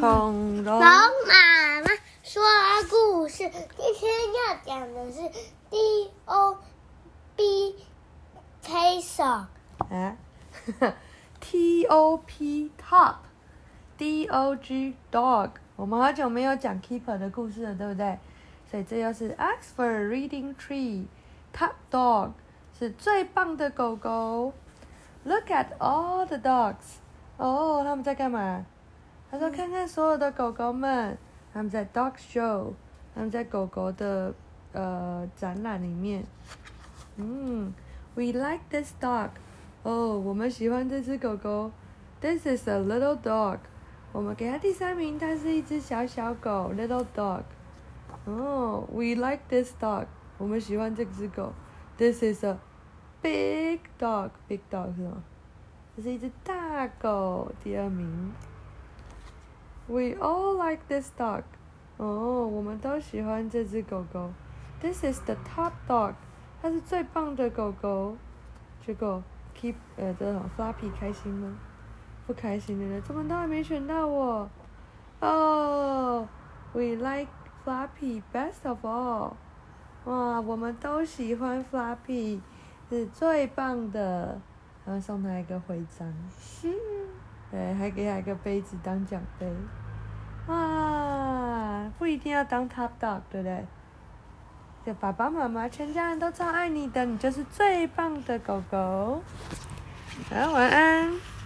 恐龙龙妈妈说故事，今天要讲的是 D O B 配手。啊，T O P top，D O G dog。我们好久没有讲 keeper 的故事了，对不对？所以这又是 Oxford Reading Tree，top dog 是最棒的狗狗。Look at all the dogs。哦，他们在干嘛？他说：“看看所有的狗狗们，他们在 dog show，他们在狗狗的呃展览里面。嗯，We like this dog。哦，我们喜欢这只狗狗。This is a little dog。我们给它第三名，它是一只小小狗，little dog。哦，We like this dog。我们喜欢这只狗。This is a big dog。big dog 是吗？这是一只大狗，第二名。We all like this dog。哦，我们都喜欢这只狗狗。This is the top dog。它是最棒的狗狗。结果 Keep 呃这种 Flappy 开心吗？不开心的呢，怎么都还没选到我？哦、，We like Flappy best of all。哇，我们都喜欢 Flappy，是最棒的。然后送他一个徽章，对，还给他一个杯子当奖杯。哇，不一定要当 top dog，对不对？就爸爸妈妈全家人都超爱你的，你就是最棒的狗狗。好，晚安。